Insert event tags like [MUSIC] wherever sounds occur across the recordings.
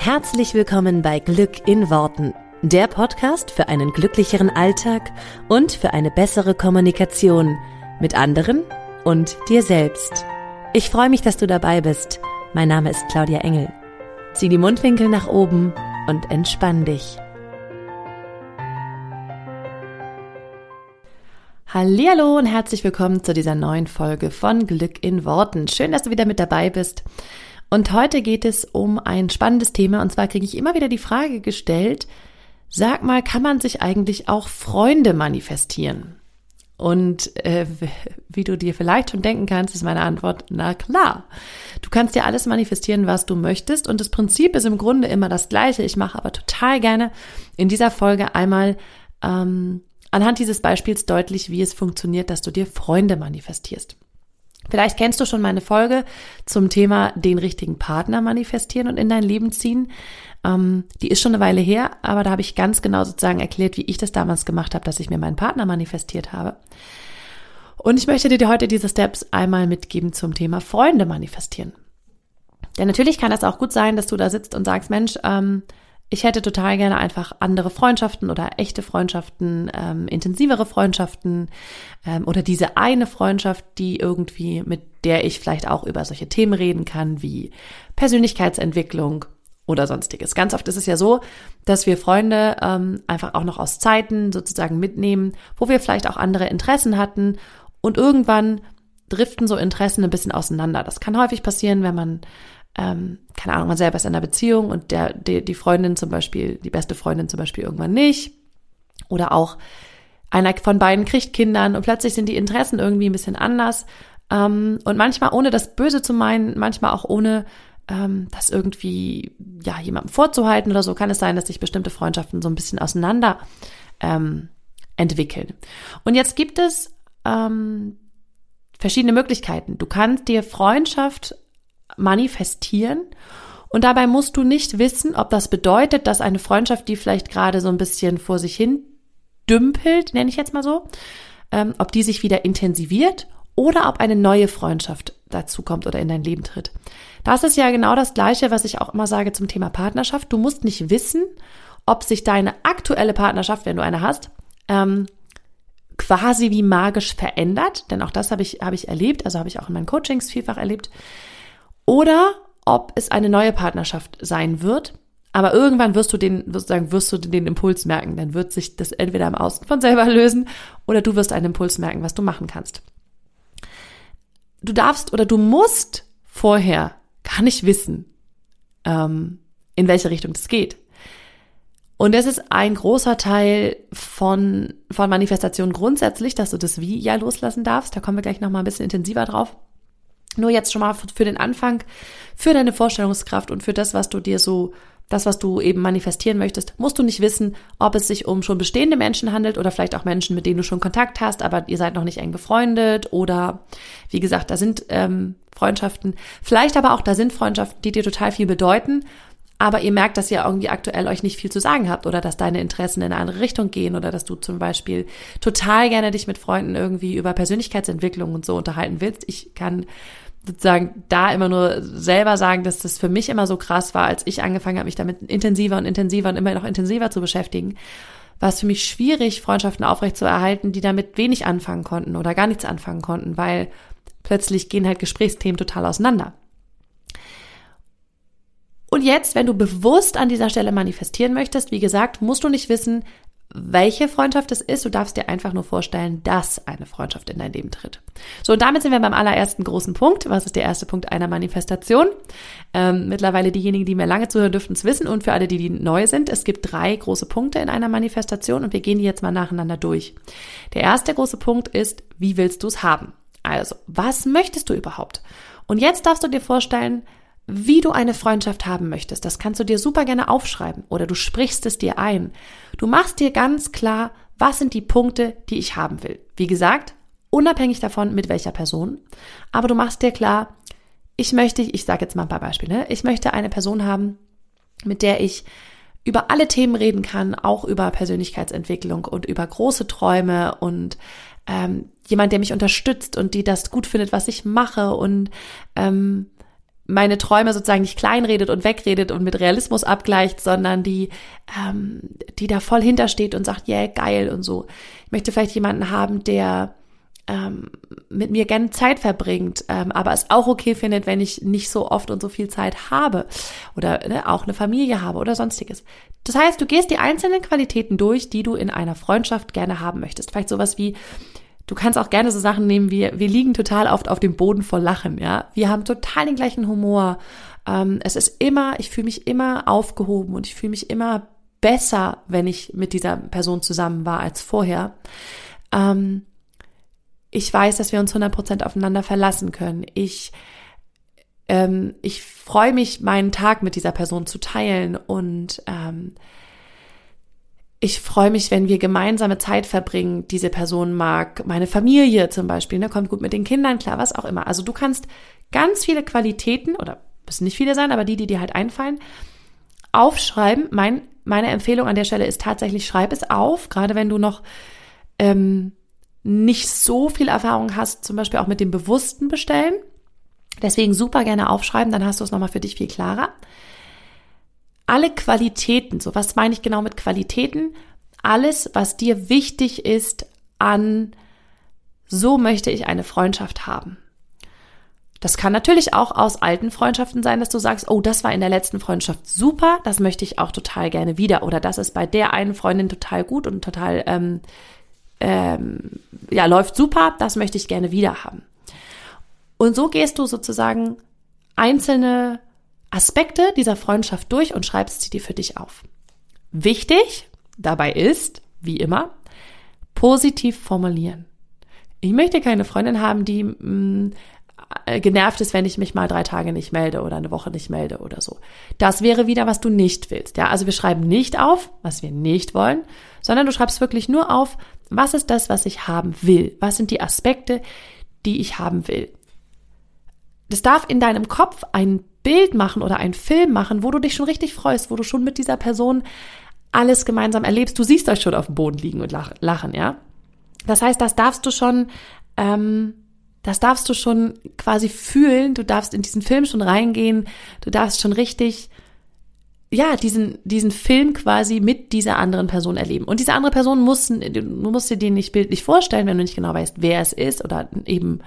Herzlich willkommen bei Glück in Worten, der Podcast für einen glücklicheren Alltag und für eine bessere Kommunikation mit anderen und dir selbst. Ich freue mich, dass du dabei bist. Mein Name ist Claudia Engel. Zieh die Mundwinkel nach oben und entspann dich. Hallo und herzlich willkommen zu dieser neuen Folge von Glück in Worten. Schön, dass du wieder mit dabei bist. Und heute geht es um ein spannendes Thema. Und zwar kriege ich immer wieder die Frage gestellt, sag mal, kann man sich eigentlich auch Freunde manifestieren? Und äh, wie du dir vielleicht schon denken kannst, ist meine Antwort, na klar. Du kannst dir alles manifestieren, was du möchtest. Und das Prinzip ist im Grunde immer das gleiche. Ich mache aber total gerne in dieser Folge einmal ähm, anhand dieses Beispiels deutlich, wie es funktioniert, dass du dir Freunde manifestierst. Vielleicht kennst du schon meine Folge zum Thema den richtigen Partner manifestieren und in dein Leben ziehen. Ähm, die ist schon eine Weile her, aber da habe ich ganz genau sozusagen erklärt, wie ich das damals gemacht habe, dass ich mir meinen Partner manifestiert habe. Und ich möchte dir heute diese Steps einmal mitgeben zum Thema Freunde manifestieren. Denn natürlich kann das auch gut sein, dass du da sitzt und sagst, Mensch, ähm, ich hätte total gerne einfach andere Freundschaften oder echte Freundschaften, ähm, intensivere Freundschaften ähm, oder diese eine Freundschaft, die irgendwie, mit der ich vielleicht auch über solche Themen reden kann, wie Persönlichkeitsentwicklung oder sonstiges. Ganz oft ist es ja so, dass wir Freunde ähm, einfach auch noch aus Zeiten sozusagen mitnehmen, wo wir vielleicht auch andere Interessen hatten und irgendwann driften so Interessen ein bisschen auseinander. Das kann häufig passieren, wenn man ähm, keine Ahnung, man selber ist in einer Beziehung und der, die, die Freundin zum Beispiel, die beste Freundin zum Beispiel irgendwann nicht. Oder auch einer von beiden kriegt Kindern und plötzlich sind die Interessen irgendwie ein bisschen anders. Ähm, und manchmal ohne das Böse zu meinen, manchmal auch ohne ähm, das irgendwie ja jemandem vorzuhalten oder so, kann es sein, dass sich bestimmte Freundschaften so ein bisschen auseinander ähm, entwickeln. Und jetzt gibt es ähm, verschiedene Möglichkeiten. Du kannst dir Freundschaft manifestieren. Und dabei musst du nicht wissen, ob das bedeutet, dass eine Freundschaft, die vielleicht gerade so ein bisschen vor sich hin dümpelt, nenne ich jetzt mal so, ähm, ob die sich wieder intensiviert oder ob eine neue Freundschaft dazu kommt oder in dein Leben tritt. Das ist ja genau das Gleiche, was ich auch immer sage zum Thema Partnerschaft. Du musst nicht wissen, ob sich deine aktuelle Partnerschaft, wenn du eine hast, ähm, quasi wie magisch verändert, denn auch das habe ich, habe ich erlebt, also habe ich auch in meinen Coachings vielfach erlebt, oder ob es eine neue Partnerschaft sein wird. Aber irgendwann wirst du den, sozusagen, wirst du den Impuls merken. Dann wird sich das entweder im Außen von selber lösen oder du wirst einen Impuls merken, was du machen kannst. Du darfst oder du musst vorher gar nicht wissen, ähm, in welche Richtung das geht. Und das ist ein großer Teil von, von Manifestation grundsätzlich, dass du das Wie ja loslassen darfst. Da kommen wir gleich nochmal ein bisschen intensiver drauf. Nur jetzt schon mal für den Anfang, für deine Vorstellungskraft und für das, was du dir so, das, was du eben manifestieren möchtest, musst du nicht wissen, ob es sich um schon bestehende Menschen handelt oder vielleicht auch Menschen, mit denen du schon Kontakt hast, aber ihr seid noch nicht eng befreundet oder wie gesagt, da sind ähm, Freundschaften, vielleicht aber auch da sind Freundschaften, die dir total viel bedeuten aber ihr merkt, dass ihr irgendwie aktuell euch nicht viel zu sagen habt oder dass deine Interessen in eine andere Richtung gehen oder dass du zum Beispiel total gerne dich mit Freunden irgendwie über Persönlichkeitsentwicklung und so unterhalten willst. Ich kann sozusagen da immer nur selber sagen, dass das für mich immer so krass war, als ich angefangen habe, mich damit intensiver und intensiver und immer noch intensiver zu beschäftigen, war es für mich schwierig, Freundschaften aufrechtzuerhalten, die damit wenig anfangen konnten oder gar nichts anfangen konnten, weil plötzlich gehen halt Gesprächsthemen total auseinander. Und jetzt, wenn du bewusst an dieser Stelle manifestieren möchtest, wie gesagt, musst du nicht wissen, welche Freundschaft es ist. Du darfst dir einfach nur vorstellen, dass eine Freundschaft in dein Leben tritt. So, und damit sind wir beim allerersten großen Punkt. Was ist der erste Punkt einer Manifestation? Ähm, mittlerweile diejenigen, die mir lange zuhören, dürften es wissen. Und für alle, die, die neu sind, es gibt drei große Punkte in einer Manifestation und wir gehen die jetzt mal nacheinander durch. Der erste große Punkt ist, wie willst du es haben? Also, was möchtest du überhaupt? Und jetzt darfst du dir vorstellen, wie du eine Freundschaft haben möchtest. Das kannst du dir super gerne aufschreiben oder du sprichst es dir ein. Du machst dir ganz klar, was sind die Punkte, die ich haben will. Wie gesagt, unabhängig davon, mit welcher Person. Aber du machst dir klar, ich möchte, ich sage jetzt mal ein paar Beispiele, ich möchte eine Person haben, mit der ich über alle Themen reden kann, auch über Persönlichkeitsentwicklung und über große Träume und ähm, jemand, der mich unterstützt und die das gut findet, was ich mache und ähm, meine Träume sozusagen nicht kleinredet und wegredet und mit Realismus abgleicht, sondern die, ähm, die da voll hintersteht und sagt, yeah, geil und so. Ich möchte vielleicht jemanden haben, der ähm, mit mir gerne Zeit verbringt, ähm, aber es auch okay findet, wenn ich nicht so oft und so viel Zeit habe oder ne, auch eine Familie habe oder sonstiges. Das heißt, du gehst die einzelnen Qualitäten durch, die du in einer Freundschaft gerne haben möchtest. Vielleicht sowas wie, Du kannst auch gerne so Sachen nehmen wie, wir liegen total oft auf dem Boden vor Lachen, ja. Wir haben total den gleichen Humor. Ähm, es ist immer, ich fühle mich immer aufgehoben und ich fühle mich immer besser, wenn ich mit dieser Person zusammen war als vorher. Ähm, ich weiß, dass wir uns 100% aufeinander verlassen können. Ich, ähm, ich freue mich, meinen Tag mit dieser Person zu teilen und ähm, ich freue mich, wenn wir gemeinsame Zeit verbringen. Diese Person mag meine Familie zum Beispiel, ne, kommt gut mit den Kindern klar, was auch immer. Also du kannst ganz viele Qualitäten, oder müssen nicht viele sein, aber die, die dir halt einfallen, aufschreiben. Mein, meine Empfehlung an der Stelle ist tatsächlich, schreib es auf, gerade wenn du noch ähm, nicht so viel Erfahrung hast, zum Beispiel auch mit dem bewussten Bestellen. Deswegen super gerne aufschreiben, dann hast du es nochmal für dich viel klarer alle Qualitäten, so was meine ich genau mit Qualitäten, alles, was dir wichtig ist an, so möchte ich eine Freundschaft haben. Das kann natürlich auch aus alten Freundschaften sein, dass du sagst, oh, das war in der letzten Freundschaft super, das möchte ich auch total gerne wieder. Oder das ist bei der einen Freundin total gut und total, ähm, ähm, ja, läuft super, das möchte ich gerne wieder haben. Und so gehst du sozusagen einzelne Aspekte dieser Freundschaft durch und schreibst sie dir für dich auf. Wichtig dabei ist, wie immer, positiv formulieren. Ich möchte keine Freundin haben, die mh, mm, äh, genervt ist, wenn ich mich mal drei Tage nicht melde oder eine Woche nicht melde oder so. Das wäre wieder, was du nicht willst. Ja, also wir schreiben nicht auf, was wir nicht wollen, sondern du schreibst wirklich nur auf, was ist das, was ich haben will? Was sind die Aspekte, die ich haben will? Das darf in deinem Kopf ein Bild machen oder einen Film machen, wo du dich schon richtig freust, wo du schon mit dieser Person alles gemeinsam erlebst. Du siehst euch schon auf dem Boden liegen und lachen, ja. Das heißt, das darfst du schon, ähm, das darfst du schon quasi fühlen. Du darfst in diesen Film schon reingehen. Du darfst schon richtig, ja, diesen, diesen Film quasi mit dieser anderen Person erleben. Und diese andere Person muss, du musst dir den nicht bildlich vorstellen, wenn du nicht genau weißt, wer es ist oder eben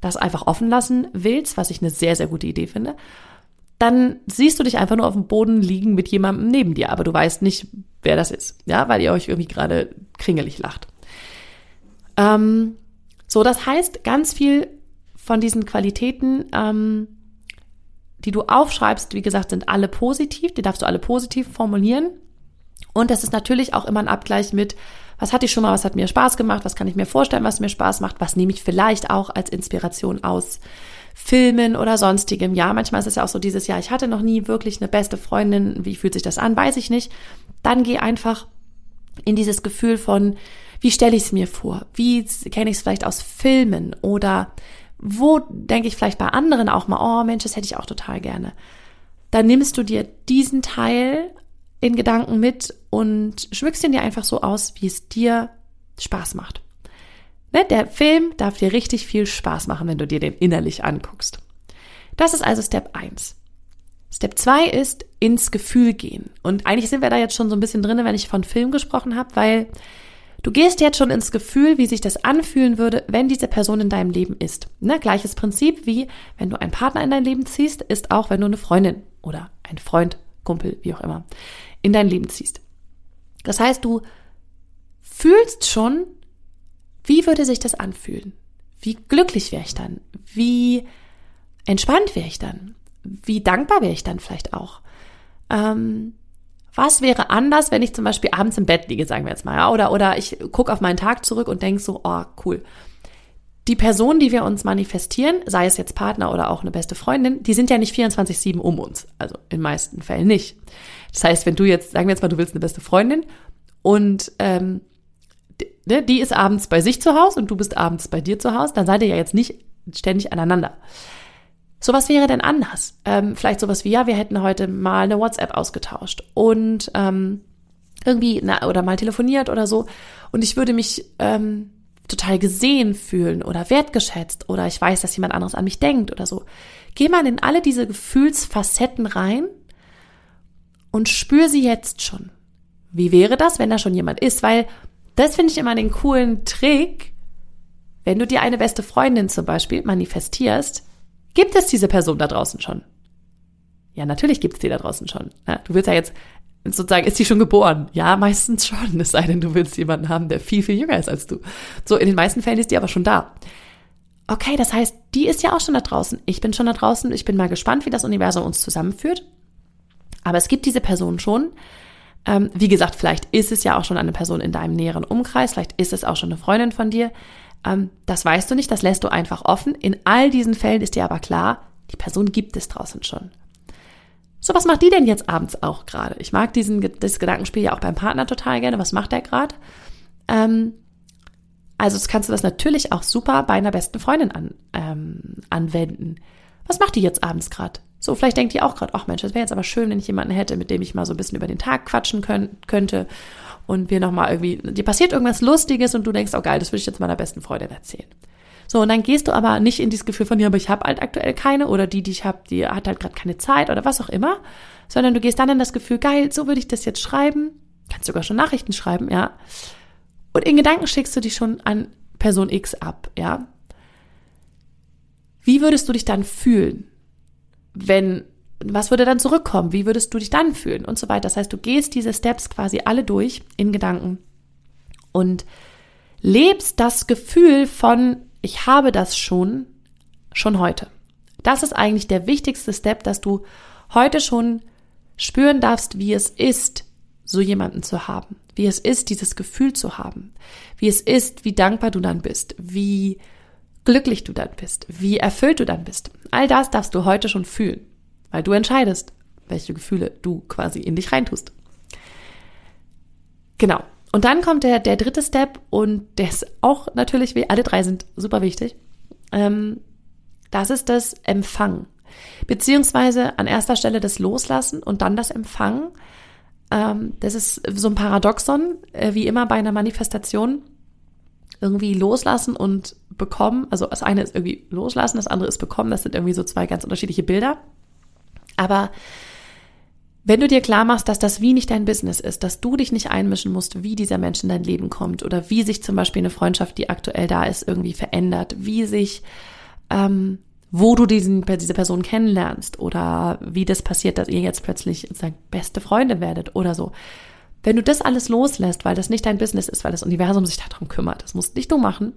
das einfach offen lassen willst, was ich eine sehr, sehr gute Idee finde dann siehst du dich einfach nur auf dem Boden liegen mit jemandem neben dir, aber du weißt nicht, wer das ist, ja, weil ihr euch irgendwie gerade kringelig lacht. Ähm, so, das heißt, ganz viel von diesen Qualitäten, ähm, die du aufschreibst, wie gesagt, sind alle positiv, die darfst du alle positiv formulieren. Und das ist natürlich auch immer ein Abgleich mit, was hatte ich schon mal, was hat mir Spaß gemacht, was kann ich mir vorstellen, was mir Spaß macht, was nehme ich vielleicht auch als Inspiration aus Filmen oder sonstigem. Ja, manchmal ist es ja auch so dieses Jahr, ich hatte noch nie wirklich eine beste Freundin. Wie fühlt sich das an? Weiß ich nicht. Dann geh einfach in dieses Gefühl von, wie stelle ich es mir vor? Wie kenne ich es vielleicht aus Filmen? Oder wo denke ich vielleicht bei anderen auch mal, oh Mensch, das hätte ich auch total gerne. Dann nimmst du dir diesen Teil in Gedanken mit und schmückst ihn dir einfach so aus, wie es dir Spaß macht. Ne, der Film darf dir richtig viel Spaß machen, wenn du dir den innerlich anguckst. Das ist also Step 1. Step 2 ist ins Gefühl gehen. Und eigentlich sind wir da jetzt schon so ein bisschen drin, wenn ich von Film gesprochen habe, weil du gehst jetzt schon ins Gefühl, wie sich das anfühlen würde, wenn diese Person in deinem Leben ist. Ne? Gleiches Prinzip wie wenn du einen Partner in dein Leben ziehst, ist auch wenn du eine Freundin oder ein Freund, Kumpel, wie auch immer, in dein Leben ziehst. Das heißt, du fühlst schon, wie würde sich das anfühlen? Wie glücklich wäre ich dann? Wie entspannt wäre ich dann? Wie dankbar wäre ich dann vielleicht auch? Ähm, was wäre anders, wenn ich zum Beispiel abends im Bett liege, sagen wir jetzt mal, ja? oder, oder ich gucke auf meinen Tag zurück und denke so, oh, cool. Die Personen, die wir uns manifestieren, sei es jetzt Partner oder auch eine beste Freundin, die sind ja nicht 24-7 um uns. Also in meisten Fällen nicht. Das heißt, wenn du jetzt, sagen wir jetzt mal, du willst eine beste Freundin und ähm, ne, die ist abends bei sich zu Hause und du bist abends bei dir zu Hause, dann seid ihr ja jetzt nicht ständig aneinander. So was wäre denn anders? Ähm, vielleicht sowas wie, ja, wir hätten heute mal eine WhatsApp ausgetauscht und ähm, irgendwie, na, oder mal telefoniert oder so. Und ich würde mich ähm, total gesehen fühlen oder wertgeschätzt oder ich weiß, dass jemand anderes an mich denkt oder so. Geh mal in alle diese Gefühlsfacetten rein und spür sie jetzt schon. Wie wäre das, wenn da schon jemand ist? Weil das finde ich immer den coolen Trick. Wenn du dir eine beste Freundin zum Beispiel manifestierst, gibt es diese Person da draußen schon. Ja, natürlich gibt es die da draußen schon. Ja, du willst ja jetzt sozusagen, ist die schon geboren? Ja, meistens schon. [LAUGHS] Es sei denn, du willst jemanden haben, der viel, viel jünger ist als du. So, in den meisten Fällen ist die aber schon da. Okay, das heißt, die ist ja auch schon da draußen. Ich bin schon da draußen. Ich bin mal gespannt, wie das Universum uns zusammenführt. Aber es gibt diese Person schon. Ähm, wie gesagt, vielleicht ist es ja auch schon eine Person in deinem näheren Umkreis. Vielleicht ist es auch schon eine Freundin von dir. Ähm, das weißt du nicht. Das lässt du einfach offen. In all diesen Fällen ist dir aber klar, die Person gibt es draußen schon. So, was macht die denn jetzt abends auch gerade? Ich mag diesen, das Gedankenspiel ja auch beim Partner total gerne. Was macht der gerade? Ähm, also das kannst du das natürlich auch super bei einer besten Freundin an, ähm, anwenden. Was macht die jetzt abends gerade? So, vielleicht denkt die auch gerade, ach Mensch, das wäre jetzt aber schön, wenn ich jemanden hätte, mit dem ich mal so ein bisschen über den Tag quatschen können, könnte und wir nochmal irgendwie, dir passiert irgendwas Lustiges und du denkst, oh geil, das würde ich jetzt meiner besten Freundin erzählen. So, und dann gehst du aber nicht in dieses Gefühl von, ja, aber ich habe halt aktuell keine oder die, die ich habe, die hat halt gerade keine Zeit oder was auch immer, sondern du gehst dann in das Gefühl, geil, so würde ich das jetzt schreiben. Kannst sogar schon Nachrichten schreiben, ja. Und in Gedanken schickst du dich schon an Person X ab, ja. Wie würdest du dich dann fühlen, wenn, was würde dann zurückkommen? Wie würdest du dich dann fühlen? Und so weiter. Das heißt, du gehst diese Steps quasi alle durch in Gedanken und lebst das Gefühl von ich habe das schon, schon heute. Das ist eigentlich der wichtigste Step, dass du heute schon spüren darfst, wie es ist, so jemanden zu haben, wie es ist, dieses Gefühl zu haben, wie es ist, wie dankbar du dann bist, wie glücklich du dann bist, wie erfüllt du dann bist. All das darfst du heute schon fühlen, weil du entscheidest, welche Gefühle du quasi in dich reintust. Genau. Und dann kommt der, der dritte Step und der ist auch natürlich, wie alle drei sind super wichtig. Ähm, das ist das Empfangen. Beziehungsweise an erster Stelle das Loslassen und dann das Empfangen. Ähm, das ist so ein Paradoxon, äh, wie immer bei einer Manifestation. Irgendwie loslassen und bekommen. Also das eine ist irgendwie loslassen, das andere ist bekommen. Das sind irgendwie so zwei ganz unterschiedliche Bilder. Aber wenn du dir klar machst, dass das wie nicht dein Business ist, dass du dich nicht einmischen musst, wie dieser Mensch in dein Leben kommt oder wie sich zum Beispiel eine Freundschaft, die aktuell da ist, irgendwie verändert, wie sich, ähm, wo du diesen, diese Person kennenlernst oder wie das passiert, dass ihr jetzt plötzlich sozusagen beste Freunde werdet oder so. Wenn du das alles loslässt, weil das nicht dein Business ist, weil das Universum sich darum kümmert, das musst nicht du machen,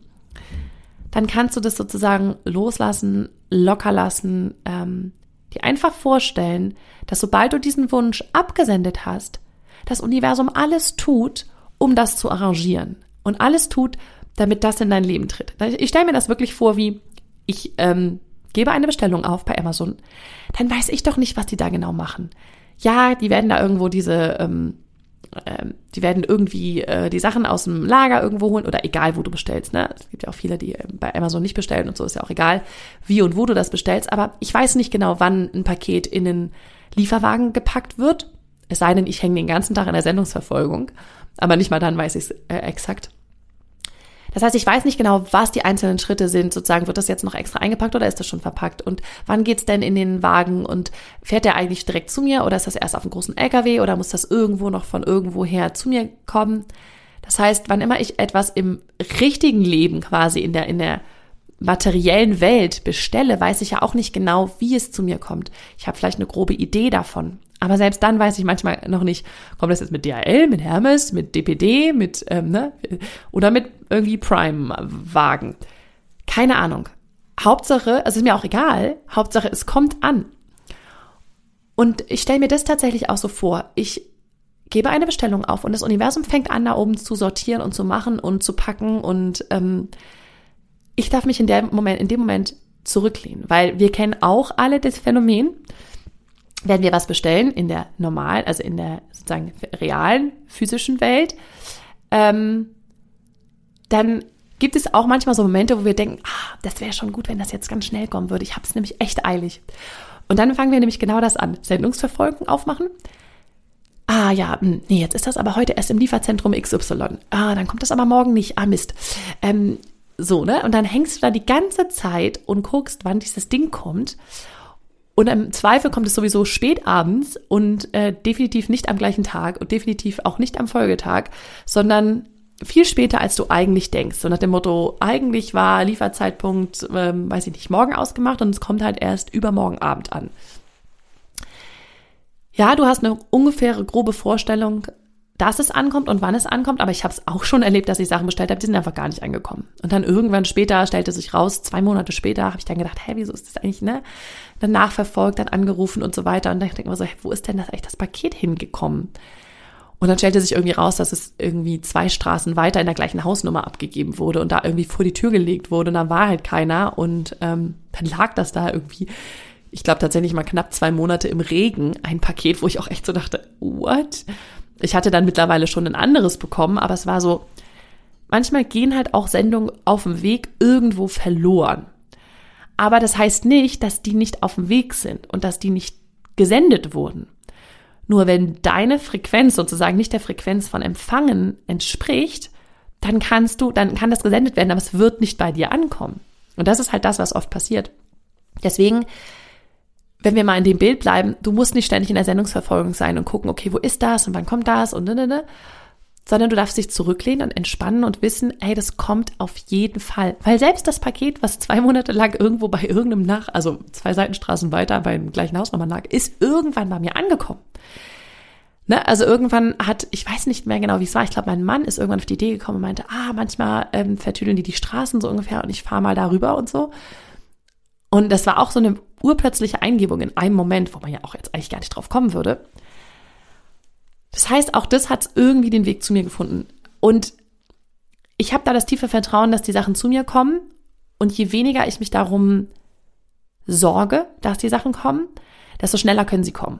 dann kannst du das sozusagen loslassen, locker lassen, ähm, dir einfach vorstellen, dass sobald du diesen Wunsch abgesendet hast, das Universum alles tut, um das zu arrangieren und alles tut, damit das in dein Leben tritt. Ich stelle mir das wirklich vor, wie ich ähm, gebe eine Bestellung auf bei Amazon, dann weiß ich doch nicht, was die da genau machen. Ja, die werden da irgendwo diese ähm, ähm, die werden irgendwie äh, die Sachen aus dem Lager irgendwo holen oder egal, wo du bestellst. Ne? Es gibt ja auch viele, die ähm, bei Amazon nicht bestellen und so ist ja auch egal, wie und wo du das bestellst. Aber ich weiß nicht genau, wann ein Paket in den Lieferwagen gepackt wird. Es sei denn, ich hänge den ganzen Tag in der Sendungsverfolgung. Aber nicht mal dann weiß ich es äh, exakt. Das heißt, ich weiß nicht genau, was die einzelnen Schritte sind. Sozusagen, wird das jetzt noch extra eingepackt oder ist das schon verpackt? Und wann geht's denn in den Wagen? Und fährt der eigentlich direkt zu mir oder ist das erst auf einem großen LKW oder muss das irgendwo noch von irgendwoher zu mir kommen? Das heißt, wann immer ich etwas im richtigen Leben quasi in der, in der materiellen Welt bestelle, weiß ich ja auch nicht genau, wie es zu mir kommt. Ich habe vielleicht eine grobe Idee davon. Aber selbst dann weiß ich manchmal noch nicht, kommt das jetzt mit DHL, mit Hermes, mit DPD, mit, ähm, ne, oder mit irgendwie Prime-Wagen. Keine Ahnung. Hauptsache, also ist mir auch egal, Hauptsache es kommt an. Und ich stelle mir das tatsächlich auch so vor. Ich gebe eine Bestellung auf und das Universum fängt an, da oben zu sortieren und zu machen und zu packen und ähm, ich darf mich in, der Moment, in dem Moment zurücklehnen, weil wir kennen auch alle das Phänomen, wenn wir was bestellen in der normalen, also in der sozusagen realen, physischen Welt, ähm, dann gibt es auch manchmal so Momente, wo wir denken, ah, das wäre schon gut, wenn das jetzt ganz schnell kommen würde. Ich habe es nämlich echt eilig. Und dann fangen wir nämlich genau das an. Sendungsverfolgung aufmachen. Ah ja, hm, nee, jetzt ist das aber heute erst im Lieferzentrum XY. Ah, dann kommt das aber morgen nicht. Ah, Mist. Ähm, so, ne? Und dann hängst du da die ganze Zeit und guckst, wann dieses Ding kommt. Und im Zweifel kommt es sowieso spät abends und äh, definitiv nicht am gleichen Tag und definitiv auch nicht am Folgetag, sondern viel später, als du eigentlich denkst. So nach dem Motto, eigentlich war Lieferzeitpunkt, ähm, weiß ich nicht, morgen ausgemacht und es kommt halt erst übermorgen Abend an. Ja, du hast eine ungefähre grobe Vorstellung, dass es ankommt und wann es ankommt, aber ich habe es auch schon erlebt, dass ich Sachen bestellt habe, die sind einfach gar nicht angekommen. Und dann irgendwann später stellte sich raus, zwei Monate später, habe ich dann gedacht, hä, wieso ist das eigentlich, ne? Dann nachverfolgt, dann angerufen und so weiter. Und dann denke ich mir so, hey, wo ist denn das eigentlich das Paket hingekommen? Und dann stellte sich irgendwie raus, dass es irgendwie zwei Straßen weiter in der gleichen Hausnummer abgegeben wurde und da irgendwie vor die Tür gelegt wurde und da war halt keiner und ähm, dann lag das da irgendwie ich glaube tatsächlich mal knapp zwei Monate im Regen ein Paket, wo ich auch echt so dachte, what? Ich hatte dann mittlerweile schon ein anderes bekommen, aber es war so, manchmal gehen halt auch Sendungen auf dem Weg irgendwo verloren. Aber das heißt nicht, dass die nicht auf dem Weg sind und dass die nicht gesendet wurden. Nur wenn deine Frequenz sozusagen nicht der Frequenz von Empfangen entspricht, dann kannst du, dann kann das gesendet werden, aber es wird nicht bei dir ankommen. Und das ist halt das, was oft passiert. Deswegen wenn wir mal in dem Bild bleiben, du musst nicht ständig in der Sendungsverfolgung sein und gucken, okay, wo ist das und wann kommt das und ne, ne, ne, sondern du darfst dich zurücklehnen und entspannen und wissen, hey, das kommt auf jeden Fall. Weil selbst das Paket, was zwei Monate lang irgendwo bei irgendeinem Nach, also zwei Seitenstraßen weiter beim gleichen Haus nochmal lag, ist irgendwann bei mir angekommen. Ne, also irgendwann hat, ich weiß nicht mehr genau, wie es war, ich glaube, mein Mann ist irgendwann auf die Idee gekommen und meinte, ah, manchmal ähm, vertüdeln die die Straßen so ungefähr und ich fahre mal darüber und so. Und das war auch so eine urplötzliche Eingebung in einem Moment, wo man ja auch jetzt eigentlich gar nicht drauf kommen würde. Das heißt, auch das hat irgendwie den Weg zu mir gefunden. Und ich habe da das tiefe Vertrauen, dass die Sachen zu mir kommen. Und je weniger ich mich darum sorge, dass die Sachen kommen, desto schneller können sie kommen.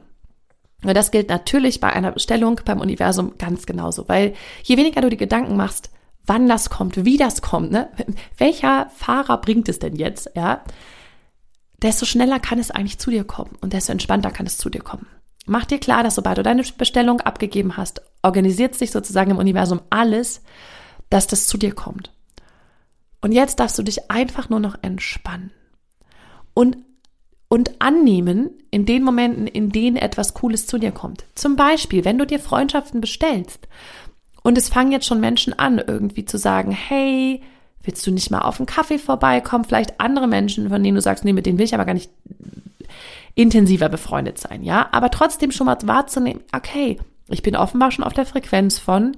Und das gilt natürlich bei einer Bestellung beim Universum ganz genauso, weil je weniger du dir Gedanken machst, wann das kommt, wie das kommt, ne? [LAUGHS] welcher Fahrer bringt es denn jetzt, ja, desto schneller kann es eigentlich zu dir kommen und desto entspannter kann es zu dir kommen. Mach dir klar, dass sobald du deine Bestellung abgegeben hast, organisiert sich sozusagen im Universum alles, dass das zu dir kommt. Und jetzt darfst du dich einfach nur noch entspannen und, und annehmen in den Momenten, in denen etwas Cooles zu dir kommt. Zum Beispiel, wenn du dir Freundschaften bestellst und es fangen jetzt schon Menschen an, irgendwie zu sagen, hey, Willst du nicht mal auf einen Kaffee vorbeikommen? Vielleicht andere Menschen, von denen du sagst, nee, mit denen will ich aber gar nicht intensiver befreundet sein, ja? Aber trotzdem schon mal wahrzunehmen, okay, ich bin offenbar schon auf der Frequenz von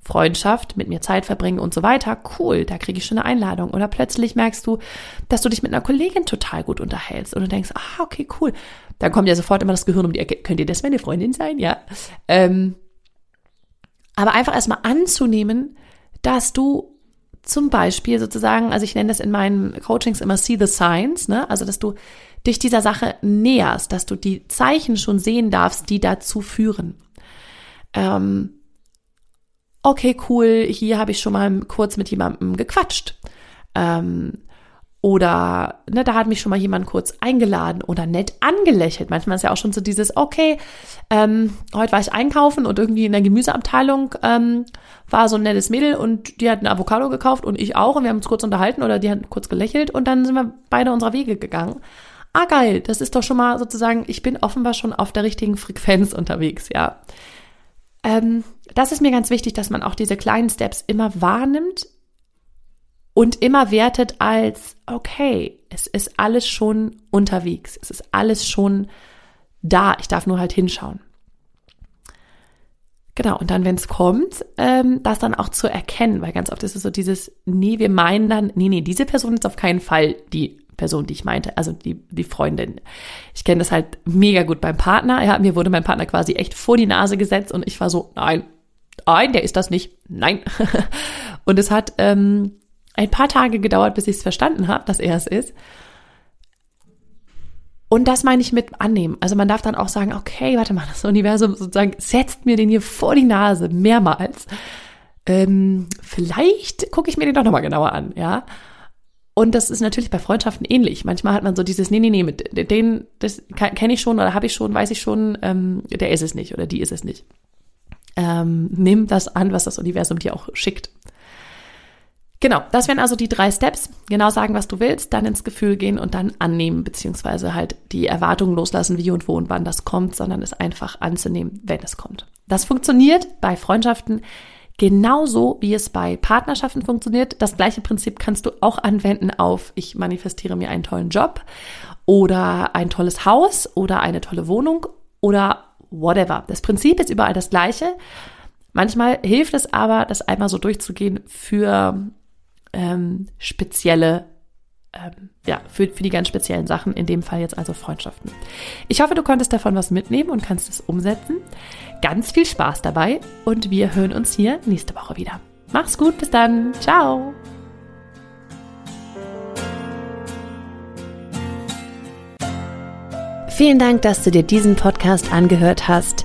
Freundschaft, mit mir Zeit verbringen und so weiter. Cool, da kriege ich schon eine Einladung. Oder plötzlich merkst du, dass du dich mit einer Kollegin total gut unterhältst und du denkst, ah, okay, cool. Dann kommt ja sofort immer das Gehirn um die Ecke. Könnt ihr das meine Freundin sein? Ja. Ähm, aber einfach erstmal anzunehmen, dass du zum Beispiel sozusagen, also ich nenne das in meinen Coachings immer See the Signs, ne? Also, dass du dich dieser Sache näherst, dass du die Zeichen schon sehen darfst, die dazu führen. Ähm, okay, cool, hier habe ich schon mal kurz mit jemandem gequatscht. Ähm, oder ne, da hat mich schon mal jemand kurz eingeladen oder nett angelächelt. Manchmal ist ja auch schon so dieses, okay, ähm, heute war ich einkaufen und irgendwie in der Gemüseabteilung ähm, war so ein nettes Mädel und die hat eine Avocado gekauft und ich auch und wir haben uns kurz unterhalten oder die hat kurz gelächelt und dann sind wir beide unserer Wege gegangen. Ah, geil, das ist doch schon mal sozusagen, ich bin offenbar schon auf der richtigen Frequenz unterwegs, ja. Ähm, das ist mir ganz wichtig, dass man auch diese kleinen Steps immer wahrnimmt und immer wertet als, okay, es ist alles schon unterwegs, es ist alles schon da, ich darf nur halt hinschauen. Genau, und dann, wenn es kommt, ähm, das dann auch zu erkennen, weil ganz oft ist es so dieses, nee, wir meinen dann, nee, nee, diese Person ist auf keinen Fall die Person, die ich meinte, also die, die Freundin. Ich kenne das halt mega gut beim Partner. Ja, mir wurde mein Partner quasi echt vor die Nase gesetzt und ich war so, nein, nein, der ist das nicht, nein. [LAUGHS] und es hat ähm, ein paar Tage gedauert, bis ich es verstanden habe, dass er es ist. Und das meine ich mit annehmen. Also man darf dann auch sagen, okay, warte mal, das Universum sozusagen setzt mir den hier vor die Nase mehrmals. Ähm, vielleicht gucke ich mir den doch nochmal genauer an, ja. Und das ist natürlich bei Freundschaften ähnlich. Manchmal hat man so dieses, nee, nee, nee, mit den, das kenne ich schon oder habe ich schon, weiß ich schon, ähm, der ist es nicht oder die ist es nicht. Ähm, nimm das an, was das Universum dir auch schickt. Genau, das wären also die drei Steps. Genau sagen, was du willst, dann ins Gefühl gehen und dann annehmen, beziehungsweise halt die Erwartungen loslassen, wie und wo und wann das kommt, sondern es einfach anzunehmen, wenn es kommt. Das funktioniert bei Freundschaften genauso, wie es bei Partnerschaften funktioniert. Das gleiche Prinzip kannst du auch anwenden auf, ich manifestiere mir einen tollen Job oder ein tolles Haus oder eine tolle Wohnung oder whatever. Das Prinzip ist überall das gleiche. Manchmal hilft es aber, das einmal so durchzugehen für ähm, spezielle, ähm, ja, für, für die ganz speziellen Sachen, in dem Fall jetzt also Freundschaften. Ich hoffe, du konntest davon was mitnehmen und kannst es umsetzen. Ganz viel Spaß dabei und wir hören uns hier nächste Woche wieder. Mach's gut, bis dann. Ciao. Vielen Dank, dass du dir diesen Podcast angehört hast.